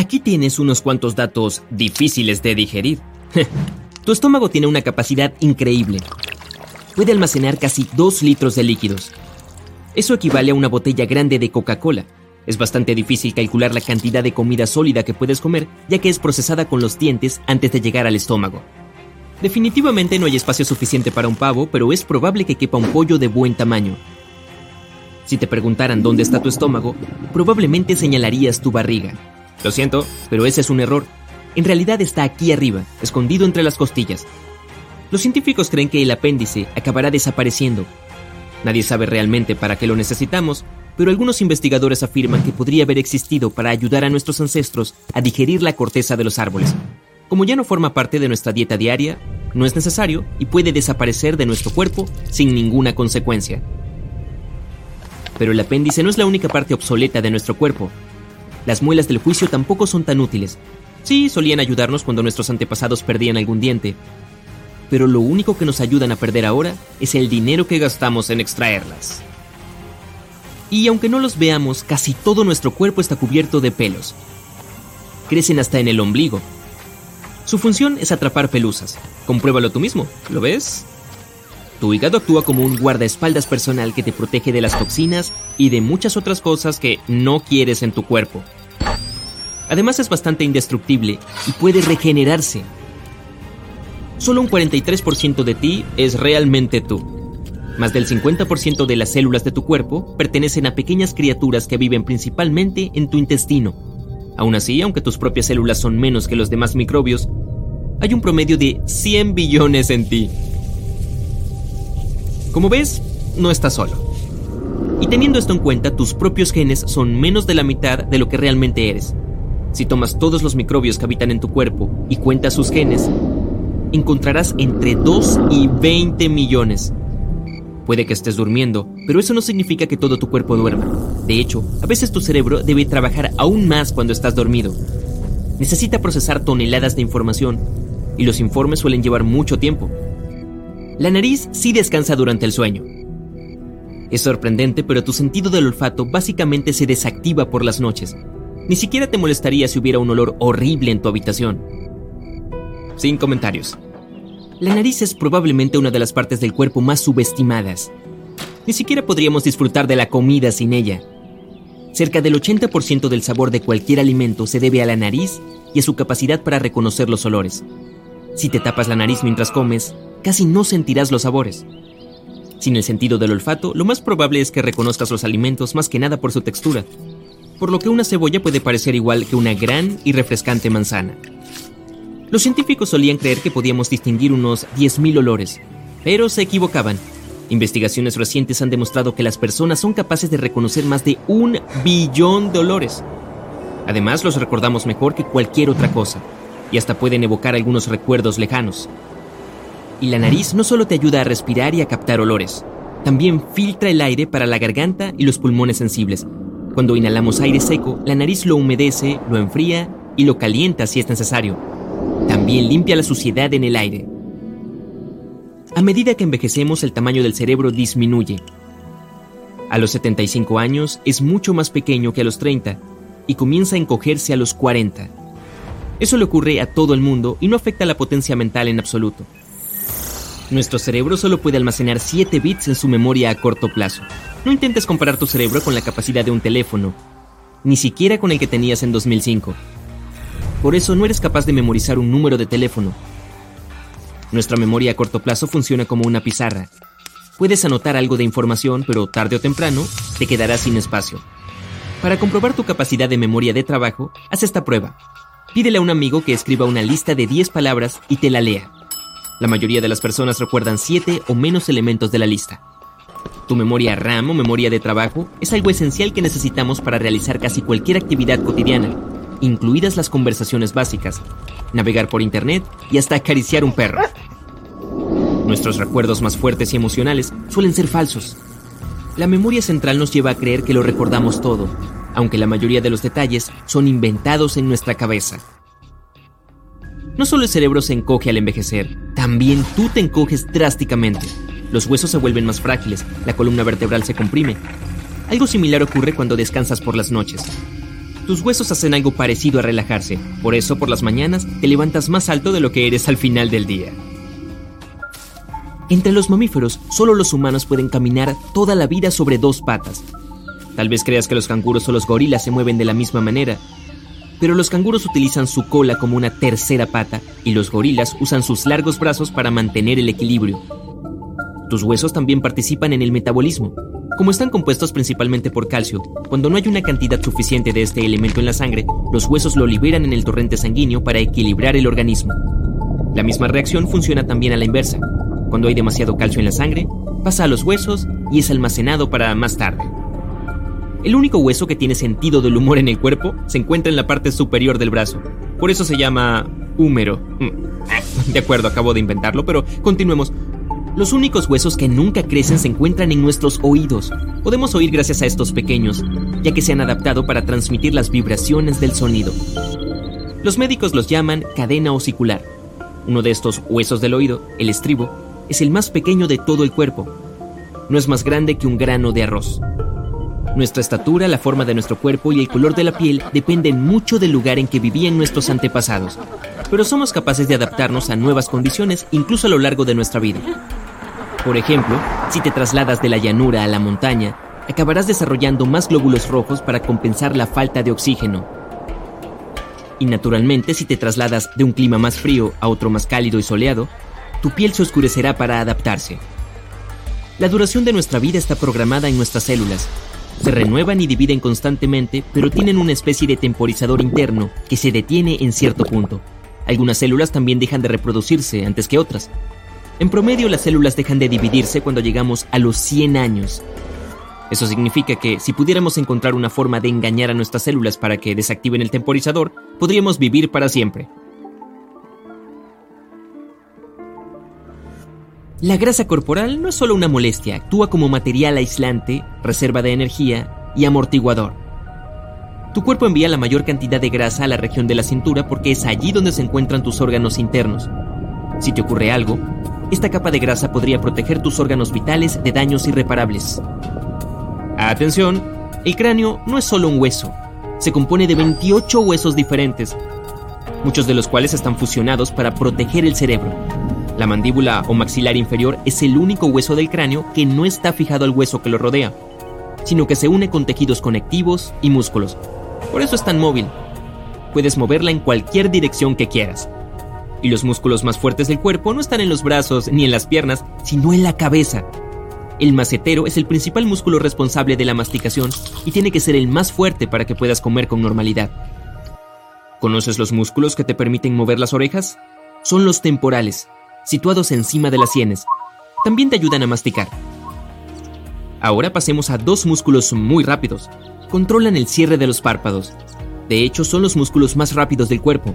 Aquí tienes unos cuantos datos difíciles de digerir. tu estómago tiene una capacidad increíble. Puede almacenar casi 2 litros de líquidos. Eso equivale a una botella grande de Coca-Cola. Es bastante difícil calcular la cantidad de comida sólida que puedes comer, ya que es procesada con los dientes antes de llegar al estómago. Definitivamente no hay espacio suficiente para un pavo, pero es probable que quepa un pollo de buen tamaño. Si te preguntaran dónde está tu estómago, probablemente señalarías tu barriga. Lo siento, pero ese es un error. En realidad está aquí arriba, escondido entre las costillas. Los científicos creen que el apéndice acabará desapareciendo. Nadie sabe realmente para qué lo necesitamos, pero algunos investigadores afirman que podría haber existido para ayudar a nuestros ancestros a digerir la corteza de los árboles. Como ya no forma parte de nuestra dieta diaria, no es necesario y puede desaparecer de nuestro cuerpo sin ninguna consecuencia. Pero el apéndice no es la única parte obsoleta de nuestro cuerpo. Las muelas del juicio tampoco son tan útiles. Sí, solían ayudarnos cuando nuestros antepasados perdían algún diente. Pero lo único que nos ayudan a perder ahora es el dinero que gastamos en extraerlas. Y aunque no los veamos, casi todo nuestro cuerpo está cubierto de pelos. Crecen hasta en el ombligo. Su función es atrapar pelusas. Compruébalo tú mismo. ¿Lo ves? Tu hígado actúa como un guardaespaldas personal que te protege de las toxinas y de muchas otras cosas que no quieres en tu cuerpo. Además es bastante indestructible y puede regenerarse. Solo un 43% de ti es realmente tú. Más del 50% de las células de tu cuerpo pertenecen a pequeñas criaturas que viven principalmente en tu intestino. Aún así, aunque tus propias células son menos que los demás microbios, hay un promedio de 100 billones en ti. Como ves, no estás solo. Y teniendo esto en cuenta, tus propios genes son menos de la mitad de lo que realmente eres. Si tomas todos los microbios que habitan en tu cuerpo y cuentas sus genes, encontrarás entre 2 y 20 millones. Puede que estés durmiendo, pero eso no significa que todo tu cuerpo duerma. De hecho, a veces tu cerebro debe trabajar aún más cuando estás dormido. Necesita procesar toneladas de información, y los informes suelen llevar mucho tiempo. La nariz sí descansa durante el sueño. Es sorprendente, pero tu sentido del olfato básicamente se desactiva por las noches. Ni siquiera te molestaría si hubiera un olor horrible en tu habitación. Sin comentarios. La nariz es probablemente una de las partes del cuerpo más subestimadas. Ni siquiera podríamos disfrutar de la comida sin ella. Cerca del 80% del sabor de cualquier alimento se debe a la nariz y a su capacidad para reconocer los olores. Si te tapas la nariz mientras comes, casi no sentirás los sabores. Sin el sentido del olfato, lo más probable es que reconozcas los alimentos más que nada por su textura, por lo que una cebolla puede parecer igual que una gran y refrescante manzana. Los científicos solían creer que podíamos distinguir unos 10.000 olores, pero se equivocaban. Investigaciones recientes han demostrado que las personas son capaces de reconocer más de un billón de olores. Además, los recordamos mejor que cualquier otra cosa, y hasta pueden evocar algunos recuerdos lejanos. Y la nariz no solo te ayuda a respirar y a captar olores, también filtra el aire para la garganta y los pulmones sensibles. Cuando inhalamos aire seco, la nariz lo humedece, lo enfría y lo calienta si es necesario. También limpia la suciedad en el aire. A medida que envejecemos, el tamaño del cerebro disminuye. A los 75 años es mucho más pequeño que a los 30 y comienza a encogerse a los 40. Eso le ocurre a todo el mundo y no afecta la potencia mental en absoluto. Nuestro cerebro solo puede almacenar 7 bits en su memoria a corto plazo. No intentes comparar tu cerebro con la capacidad de un teléfono, ni siquiera con el que tenías en 2005. Por eso no eres capaz de memorizar un número de teléfono. Nuestra memoria a corto plazo funciona como una pizarra. Puedes anotar algo de información, pero tarde o temprano te quedarás sin espacio. Para comprobar tu capacidad de memoria de trabajo, haz esta prueba. Pídele a un amigo que escriba una lista de 10 palabras y te la lea. La mayoría de las personas recuerdan siete o menos elementos de la lista. Tu memoria RAM o memoria de trabajo es algo esencial que necesitamos para realizar casi cualquier actividad cotidiana, incluidas las conversaciones básicas, navegar por Internet y hasta acariciar un perro. Nuestros recuerdos más fuertes y emocionales suelen ser falsos. La memoria central nos lleva a creer que lo recordamos todo, aunque la mayoría de los detalles son inventados en nuestra cabeza. No solo el cerebro se encoge al envejecer, también tú te encoges drásticamente. Los huesos se vuelven más frágiles, la columna vertebral se comprime. Algo similar ocurre cuando descansas por las noches. Tus huesos hacen algo parecido a relajarse, por eso por las mañanas te levantas más alto de lo que eres al final del día. Entre los mamíferos, solo los humanos pueden caminar toda la vida sobre dos patas. Tal vez creas que los canguros o los gorilas se mueven de la misma manera, pero los canguros utilizan su cola como una tercera pata y los gorilas usan sus largos brazos para mantener el equilibrio. Tus huesos también participan en el metabolismo. Como están compuestos principalmente por calcio, cuando no hay una cantidad suficiente de este elemento en la sangre, los huesos lo liberan en el torrente sanguíneo para equilibrar el organismo. La misma reacción funciona también a la inversa. Cuando hay demasiado calcio en la sangre, pasa a los huesos y es almacenado para más tarde. El único hueso que tiene sentido del humor en el cuerpo se encuentra en la parte superior del brazo. Por eso se llama húmero. Mm. De acuerdo, acabo de inventarlo, pero continuemos. Los únicos huesos que nunca crecen se encuentran en nuestros oídos. Podemos oír gracias a estos pequeños, ya que se han adaptado para transmitir las vibraciones del sonido. Los médicos los llaman cadena osicular. Uno de estos huesos del oído, el estribo, es el más pequeño de todo el cuerpo. No es más grande que un grano de arroz. Nuestra estatura, la forma de nuestro cuerpo y el color de la piel dependen mucho del lugar en que vivían nuestros antepasados, pero somos capaces de adaptarnos a nuevas condiciones incluso a lo largo de nuestra vida. Por ejemplo, si te trasladas de la llanura a la montaña, acabarás desarrollando más glóbulos rojos para compensar la falta de oxígeno. Y naturalmente, si te trasladas de un clima más frío a otro más cálido y soleado, tu piel se oscurecerá para adaptarse. La duración de nuestra vida está programada en nuestras células, se renuevan y dividen constantemente, pero tienen una especie de temporizador interno que se detiene en cierto punto. Algunas células también dejan de reproducirse antes que otras. En promedio, las células dejan de dividirse cuando llegamos a los 100 años. Eso significa que si pudiéramos encontrar una forma de engañar a nuestras células para que desactiven el temporizador, podríamos vivir para siempre. La grasa corporal no es solo una molestia, actúa como material aislante, reserva de energía y amortiguador. Tu cuerpo envía la mayor cantidad de grasa a la región de la cintura porque es allí donde se encuentran tus órganos internos. Si te ocurre algo, esta capa de grasa podría proteger tus órganos vitales de daños irreparables. Atención, el cráneo no es solo un hueso, se compone de 28 huesos diferentes, muchos de los cuales están fusionados para proteger el cerebro. La mandíbula o maxilar inferior es el único hueso del cráneo que no está fijado al hueso que lo rodea, sino que se une con tejidos conectivos y músculos. Por eso es tan móvil. Puedes moverla en cualquier dirección que quieras. Y los músculos más fuertes del cuerpo no están en los brazos ni en las piernas, sino en la cabeza. El macetero es el principal músculo responsable de la masticación y tiene que ser el más fuerte para que puedas comer con normalidad. ¿Conoces los músculos que te permiten mover las orejas? Son los temporales, situados encima de las sienes. También te ayudan a masticar. Ahora pasemos a dos músculos muy rápidos. Controlan el cierre de los párpados. De hecho, son los músculos más rápidos del cuerpo.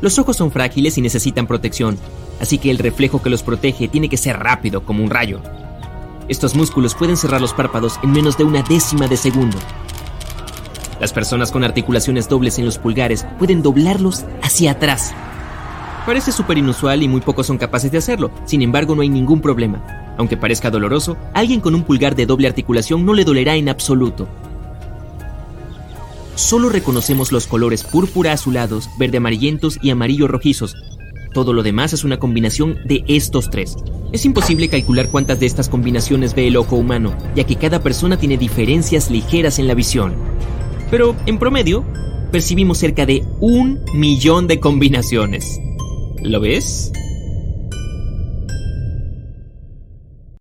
Los ojos son frágiles y necesitan protección, así que el reflejo que los protege tiene que ser rápido como un rayo. Estos músculos pueden cerrar los párpados en menos de una décima de segundo. Las personas con articulaciones dobles en los pulgares pueden doblarlos hacia atrás Parece súper inusual y muy pocos son capaces de hacerlo, sin embargo no hay ningún problema. Aunque parezca doloroso, alguien con un pulgar de doble articulación no le dolerá en absoluto. Solo reconocemos los colores púrpura azulados, verde amarillentos y amarillo rojizos. Todo lo demás es una combinación de estos tres. Es imposible calcular cuántas de estas combinaciones ve el ojo humano, ya que cada persona tiene diferencias ligeras en la visión. Pero, en promedio, percibimos cerca de un millón de combinaciones. ¿Lo ves?